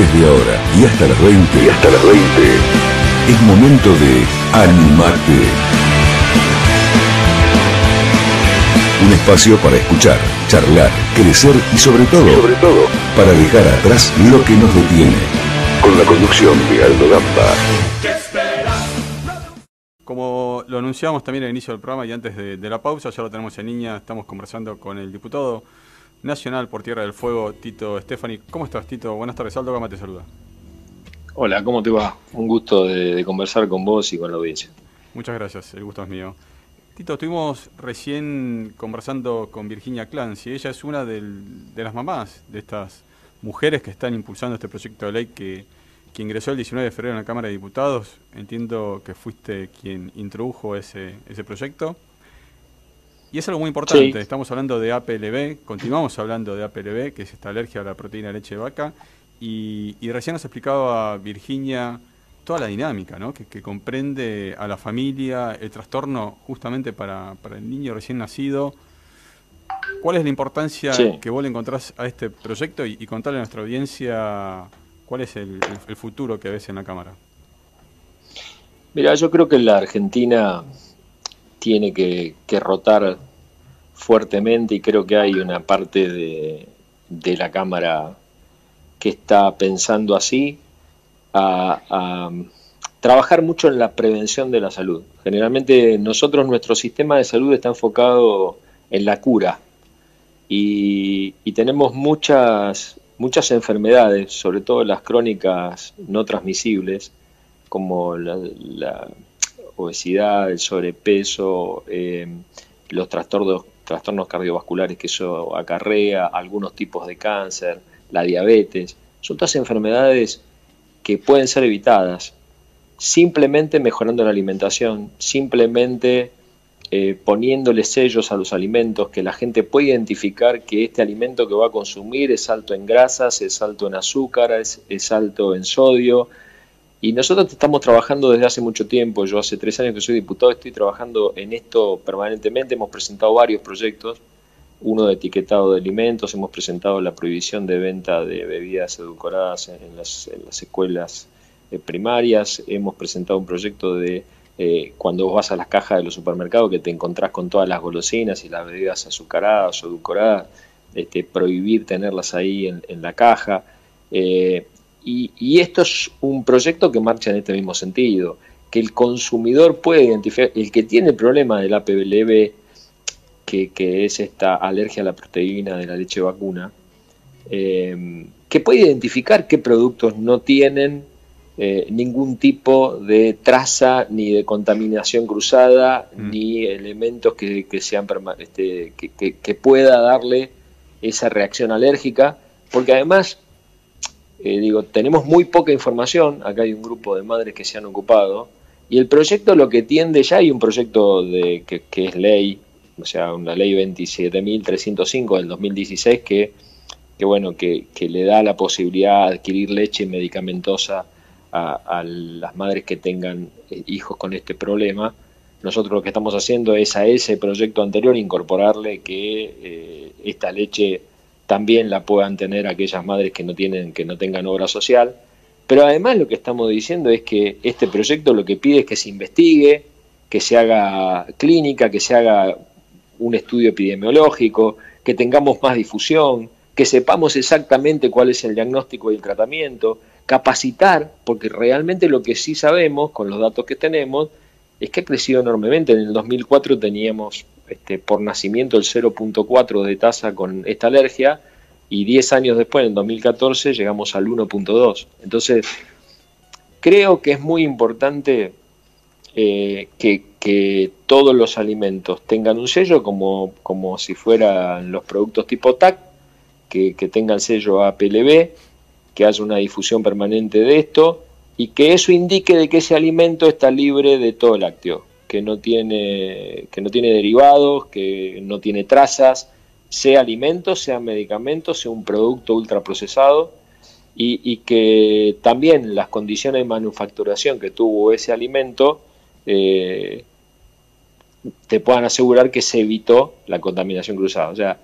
Desde ahora y hasta las 20. Y hasta las 20. Es momento de Animate. Un espacio para escuchar, charlar, crecer y sobre todo, sobre todo, para dejar atrás lo que nos detiene. Con la conducción de Aldo Gamba. Como lo anunciamos también al inicio del programa y antes de, de la pausa, ya lo tenemos en línea, estamos conversando con el diputado nacional por Tierra del Fuego, Tito Stefani. ¿Cómo estás, Tito? Buenas tardes, Aldo Gama te saluda. Hola, ¿cómo te va? Un gusto de, conversar con vos y con la audiencia. Muchas gracias, el gusto es mío. Tito, estuvimos recién conversando con Virginia Clancy. Ella es una de las mamás de estas mujeres que están impulsando este proyecto de ley que, que ingresó el 19 de febrero en la Cámara de Diputados. Entiendo que fuiste quien introdujo ese, ese proyecto. Y es algo muy importante, estamos hablando de APLB, continuamos hablando de APLB, que es esta alergia a la proteína de leche de vaca, y, recién nos explicaba Virginia toda la dinámica, ¿no? que, comprende a la familia, el trastorno justamente para, el niño recién nacido. ¿Cuál es la importancia que vos le encontrás a este proyecto y, contarle a nuestra audiencia cuál es el, futuro que ves en la Cámara? Mira, yo creo que la Argentina tiene que, rotar fuertemente y creo que hay una parte de, la Cámara que está pensando así, a, trabajar mucho en la prevención de la salud. Generalmente nosotros, nuestro sistema de salud está enfocado en la cura y, tenemos muchas, muchas enfermedades, sobre todo las crónicas no transmisibles, como la obesidad, el sobrepeso, eh, los trastornos, trastornos cardiovasculares que eso acarrea, algunos tipos de cáncer, la diabetes. Son todas enfermedades que pueden ser evitadas simplemente mejorando la alimentación, simplemente eh, poniéndole sellos a los alimentos, que la gente pueda identificar que este alimento que va a consumir es alto en grasas, es alto en azúcar, es alto en sodio, y nosotros estamos trabajando desde hace mucho tiempo, yo hace tres años que soy diputado, estoy trabajando en esto permanentemente, hemos presentado varios proyectos, uno de etiquetado de alimentos, hemos presentado la prohibición de venta de bebidas edulcoradas en las, escuelas eh, primarias, hemos presentado un proyecto de eh, cuando vos vas a las cajas de los supermercados que te encontrás con todas las golosinas y las bebidas azucaradas o edulcoradas, este, prohibir tenerlas ahí en, la caja. Eh, y, esto es un proyecto que marcha en este mismo sentido, que el consumidor puede identificar, el que tiene el problema del APLB, que, que es esta alergia a la proteína de la leche vacuna, eh, que puede identificar qué productos no tienen eh, ningún tipo de traza ni de contaminación cruzada, mm. ni elementos que, sean este, que, que pueda darle esa reacción alérgica, porque además eh, digo, tenemos muy poca información, acá hay un grupo de madres que se han ocupado, y el proyecto lo que tiende, ya hay un proyecto de, que, es ley, o sea, una ley 27.305 del 2016 que, que bueno, que, le da la posibilidad de adquirir leche medicamentosa a, las madres que tengan eh, hijos con este problema. Nosotros lo que estamos haciendo es a ese proyecto anterior incorporarle que eh, esta leche también la puedan tener aquellas madres que no tienen, que no tengan obra social. Pero además lo que estamos diciendo es que este proyecto lo que pide es que se investigue, que se haga clínica, que se haga un estudio epidemiológico, que tengamos más difusión, que sepamos exactamente cuál es el diagnóstico y el tratamiento, capacitar, porque realmente lo que sí sabemos con los datos que tenemos es que ha crecido enormemente. En el 2004 teníamos este, por nacimiento el 0.4 de tasa con esta alergia y 10 años después, en 2014, llegamos al 1.2. Entonces, creo que es muy importante eh, que, todos los alimentos tengan un sello como, como si fueran los productos tipo TAC, que, tengan sello APLB, que haya una difusión permanente de esto y que eso indique de que ese alimento está libre de todo lácteo que no tiene, que no tiene derivados, que no tiene trazas, sea alimento, sea medicamento, sea un producto ultraprocesado, y, y que también las condiciones de manufacturación que tuvo ese alimento eh, te puedan asegurar que se evitó la contaminación cruzada. O sea,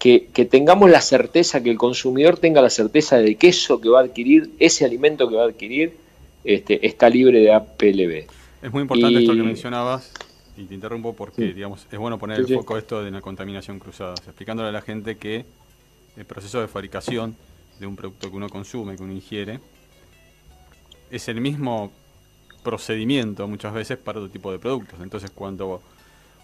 que, tengamos la certeza, que el consumidor tenga la certeza de que eso que va a adquirir, ese alimento que va a adquirir, este, está libre de APLB. Es muy importante esto que mencionabas, y te interrumpo porque digamos es bueno poner el foco esto de la contaminación cruzada, explicándole a la gente que el proceso de fabricación de un producto que uno consume, que uno ingiere, es el mismo procedimiento muchas veces para otro tipo de productos. Entonces cuando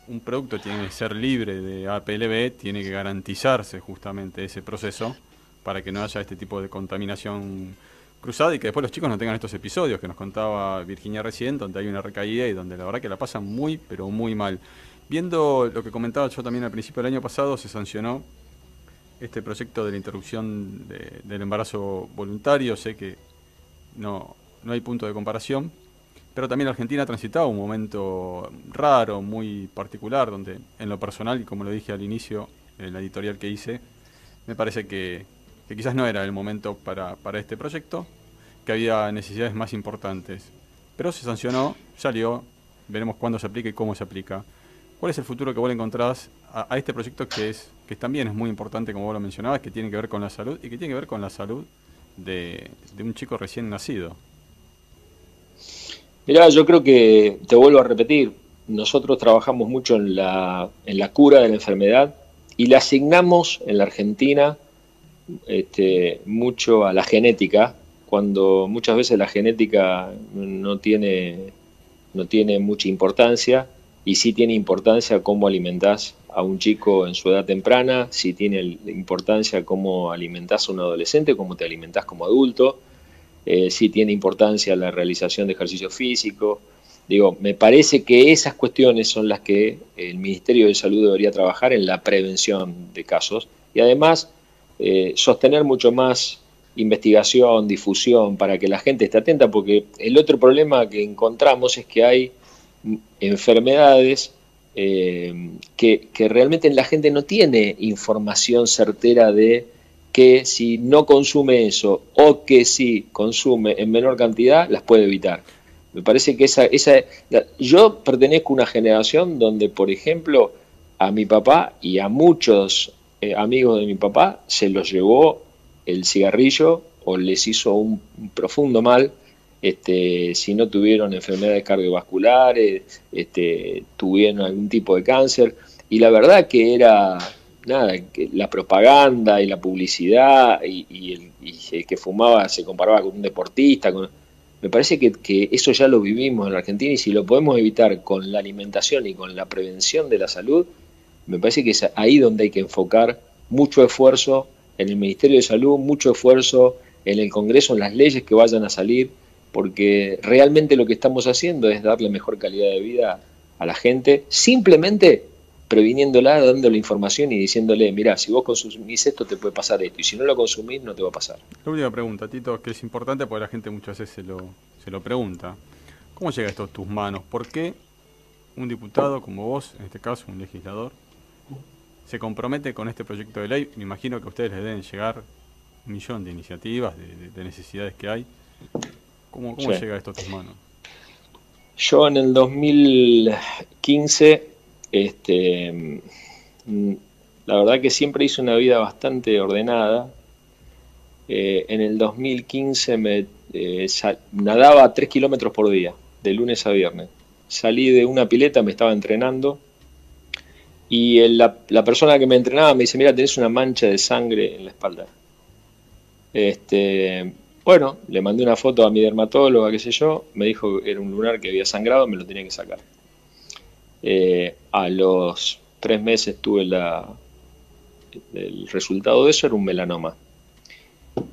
un producto tiene que ser libre de APLB, tiene que garantizarse justamente ese proceso para que no haya este tipo de contaminación cruzada y que después los chicos no tengan estos episodios que nos contaba Virginia recién, donde hay una recaída y donde la verdad que la pasan muy, pero muy mal. Viendo lo que comentaba yo también al principio del año pasado, se sancionó este proyecto de la interrupción del embarazo voluntario. Sé que no, no hay punto de comparación, pero también Argentina ha transitado un momento raro, muy particular, donde en lo personal, y como lo dije al inicio, en la editorial que hice, me parece que, quizás no era el momento para, este proyecto, que había necesidades más importantes. Pero se sancionó, salió, veremos cuándo se aplica y cómo se aplica. ¿Cuál es el futuro que vos le encontrás a, este proyecto que es que también es muy importante, como vos lo mencionabas, que tiene que ver con la salud y que tiene que ver con la salud de un chico recién nacido? Mirá, yo creo que, te vuelvo a repetir, nosotros trabajamos mucho en la, en la cura de la enfermedad y le asignamos en la Argentina este, mucho a la genética, cuando muchas veces la genética no tiene, no tiene mucha importancia y sí tiene importancia cómo alimentás a un chico en su edad temprana, sí tiene importancia cómo alimentás a un adolescente, cómo te alimentás como adulto eh, si tiene importancia la realización de ejercicio físico. Digo, me parece que esas cuestiones son las que el Ministerio de Salud debería trabajar en la prevención de casos y además eh, sostener mucho más investigación, difusión, para que la gente esté atenta, porque el otro problema que encontramos es que hay enfermedades eh, que, que realmente la gente no tiene información certera de que si no consume eso o que si consume en menor cantidad, las puede evitar. Me parece que esa, esa yo pertenezco a una generación donde, por ejemplo, a mi papá y a muchos eh, amigos de mi papá se los llevó el cigarrillo o les hizo un, profundo mal este, si no tuvieron enfermedades cardiovasculares, este, tuvieron algún tipo de cáncer. Y la verdad que era, nada, que la propaganda y la publicidad y, el, que fumaba se comparaba con un deportista. me parece que, eso ya lo vivimos en Argentina y si lo podemos evitar con la alimentación y con la prevención de la salud, me parece que es ahí donde hay que enfocar mucho esfuerzo en el Ministerio de Salud, mucho esfuerzo en el Congreso, en las leyes que vayan a salir, porque realmente lo que estamos haciendo es darle mejor calidad de vida a la gente, simplemente previniéndola, dándole información y diciéndole, mira, si vos consumís esto te puede pasar esto, y si no lo consumís no te va a pasar. La última pregunta, Tito, que es importante porque la gente muchas veces se lo, se lo pregunta. ¿Cómo llega esto a tus manos? ¿Por qué un diputado como vos, en este caso un legislador, se compromete con este proyecto de ley? Me imagino que a ustedes les deben llegar un millón de iniciativas, de, necesidades que hay. ¿Cómo, cómo llega esto a tus manos? Yo en el 2015 este, la verdad que siempre hice una vida bastante ordenada. Eh, en el 2015 me eh, nadaba 3 kilómetros por día, de lunes a viernes. Salí de una pileta, me estaba entrenando y la, persona que me entrenaba me dice, mira, tenés una mancha de sangre en la espalda. Este, bueno, le mandé una foto a mi dermatóloga, qué sé yo, me dijo que era un lunar que había sangrado, me lo tenía que sacar. Eh, a los tres meses tuve la, el resultado de eso, era un melanoma.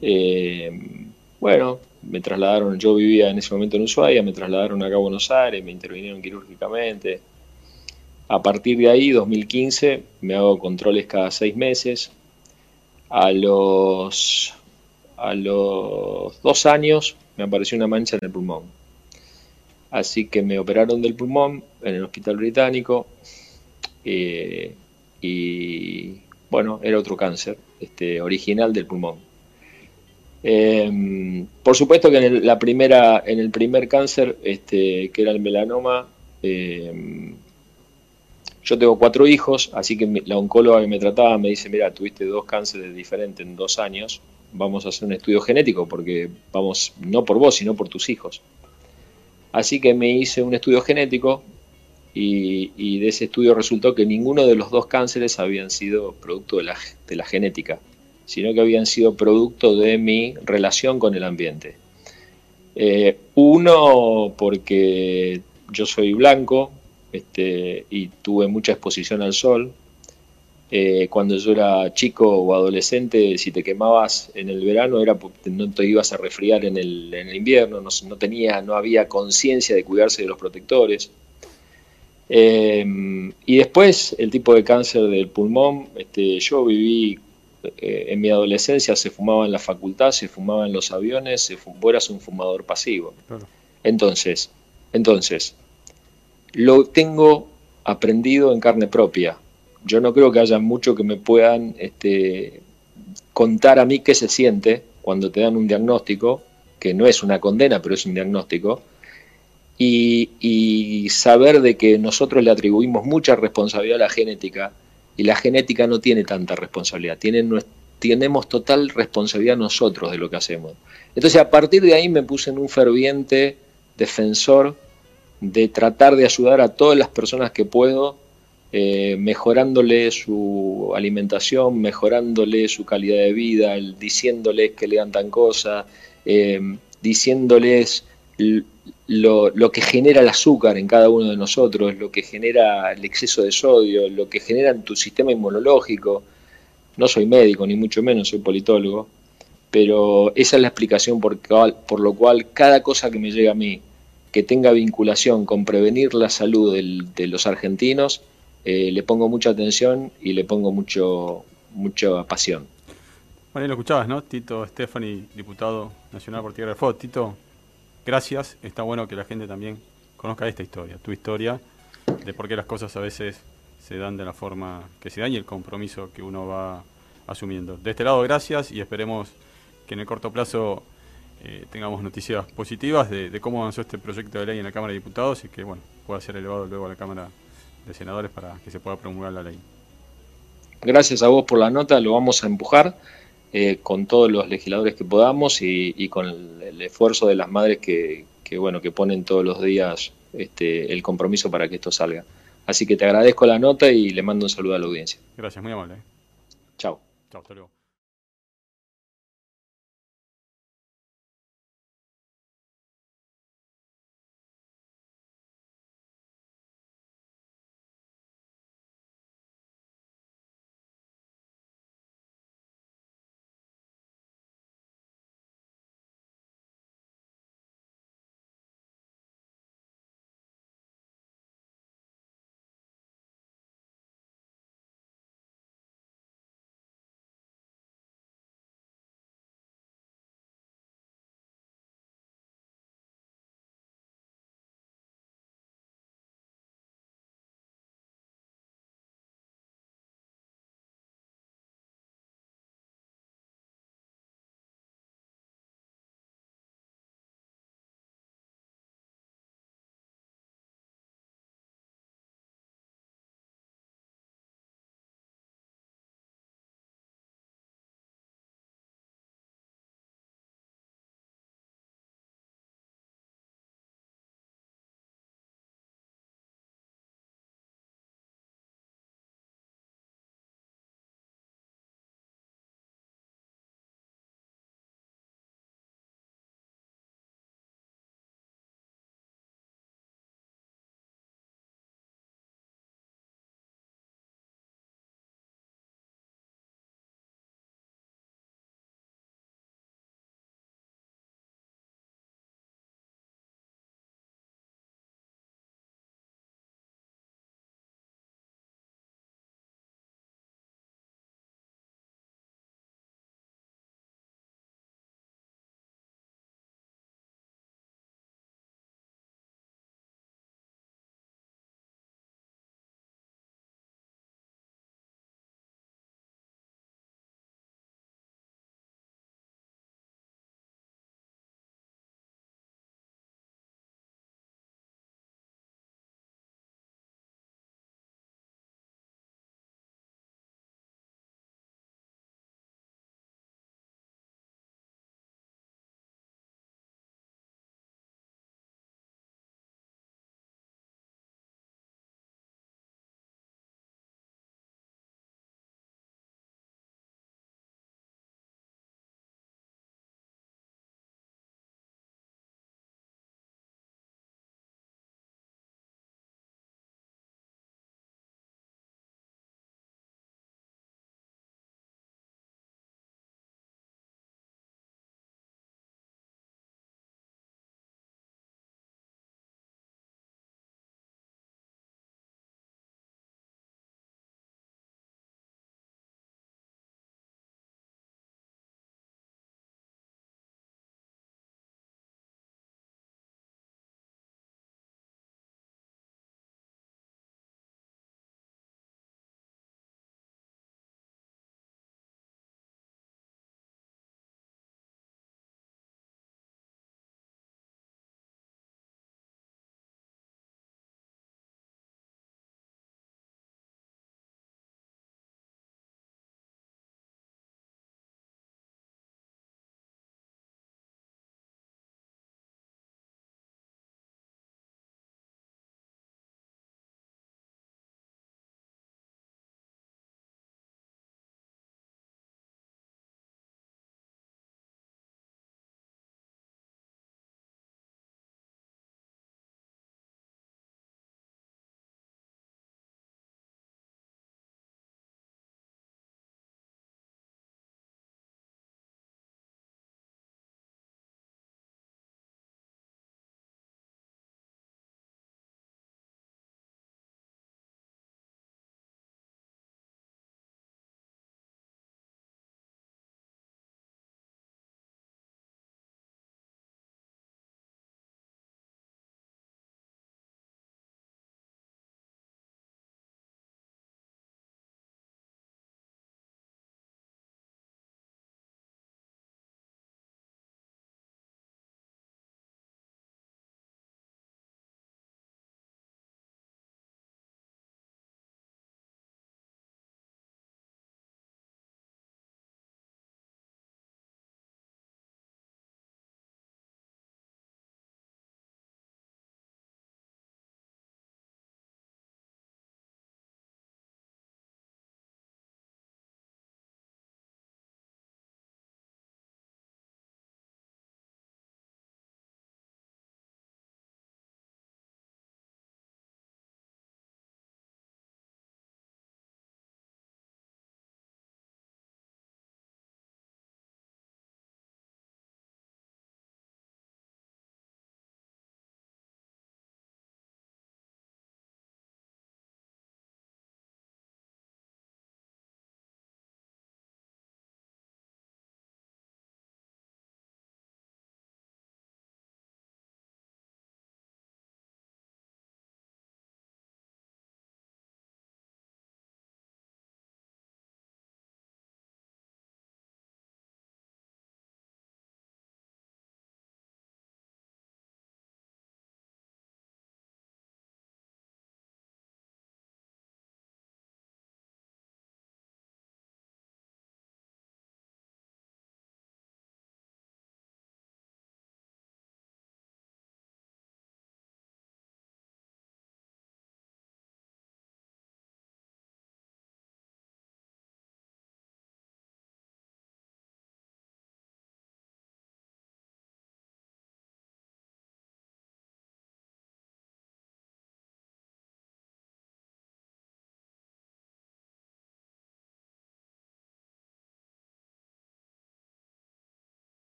Eh, bueno, me trasladaron, yo vivía en ese momento en Ushuaia, me trasladaron acá a Buenos Aires, me intervinieron quirúrgicamente. A partir de ahí, 2015, me hago controles cada seis meses. A los, a los dos años me apareció una mancha en el pulmón Así que me operaron del pulmón en el hospital británico eh, y bueno, era otro cáncer, este, original del pulmón. Em, por supuesto que en el, primera, en el primer cáncer, este, que era el melanoma, em, Yo tengo cuatro hijos, así que la oncóloga que me trataba me dice, mira, tuviste dos cánceres diferentes en dos años, vamos a hacer un estudio genético, porque vamos, no por vos, sino por tus hijos. Así que me hice un estudio genético y, de ese estudio resultó que ninguno de los dos cánceres habían sido producto de la, genética, sino que habían sido producto de mi relación con el ambiente. Eh, uno, porque yo soy blanco este, y tuve mucha exposición al sol. Eh, cuando yo era chico o adolescente, si te quemabas en el verano era porque no te ibas a resfriar en el, invierno, no, tenía, no había conciencia de cuidarse de los protectores. Eh, y después el tipo de cáncer del pulmón, este, yo viví eh, en mi adolescencia, se fumaba en la facultad, se fumaba en los aviones, se fum, eras un fumador pasivo. Entonces, entonces, lo tengo aprendido en carne propia. Yo no creo que haya mucho que me puedan este, contar a mí qué se siente cuando te dan un diagnóstico, que no es una condena, pero es un diagnóstico, y, saber de que nosotros le atribuimos mucha responsabilidad a la genética y la genética no tiene tanta responsabilidad, tenemos total responsabilidad nosotros de lo que hacemos. Entonces a partir de ahí me puse en un ferviente defensor de tratar de ayudar a todas las personas que puedo, eh, mejorándole su alimentación, mejorándole su calidad de vida, diciéndoles que lean tan cosas, eh, diciéndoles lo, que genera el azúcar en cada uno de nosotros, lo que genera el exceso de sodio, lo que genera en tu sistema inmunológico. No soy médico, ni mucho menos, soy politólogo, pero esa es la explicación por, por lo cual cada cosa que me llega a mí, que tenga vinculación con prevenir la salud de los argentinos, eh, le pongo mucha atención y le pongo mucho, mucha pasión. Bueno, lo escuchabas, ¿no? Tito Stephanie, diputado nacional por Tierra del Fuego. Tito, gracias. Está bueno que la gente también conozca esta historia, tu historia, de por qué las cosas a veces se dan de la forma que se dan y el compromiso que uno va asumiendo. De este lado, gracias y esperemos que en el corto plazo eh, tengamos noticias positivas de, cómo avanzó este proyecto de ley en la Cámara de Diputados y que bueno pueda ser elevado luego a la Cámara de Senadores para que se pueda promulgar la ley. Gracias a vos por la nota, lo vamos a empujar. Eh, con todos los legisladores que podamos y, con el, esfuerzo de las madres que, bueno, que ponen todos los días este, el compromiso para que esto salga. Así que te agradezco la nota y le mando un saludo a la audiencia. Gracias, muy amable. Chao. Chao, hasta luego.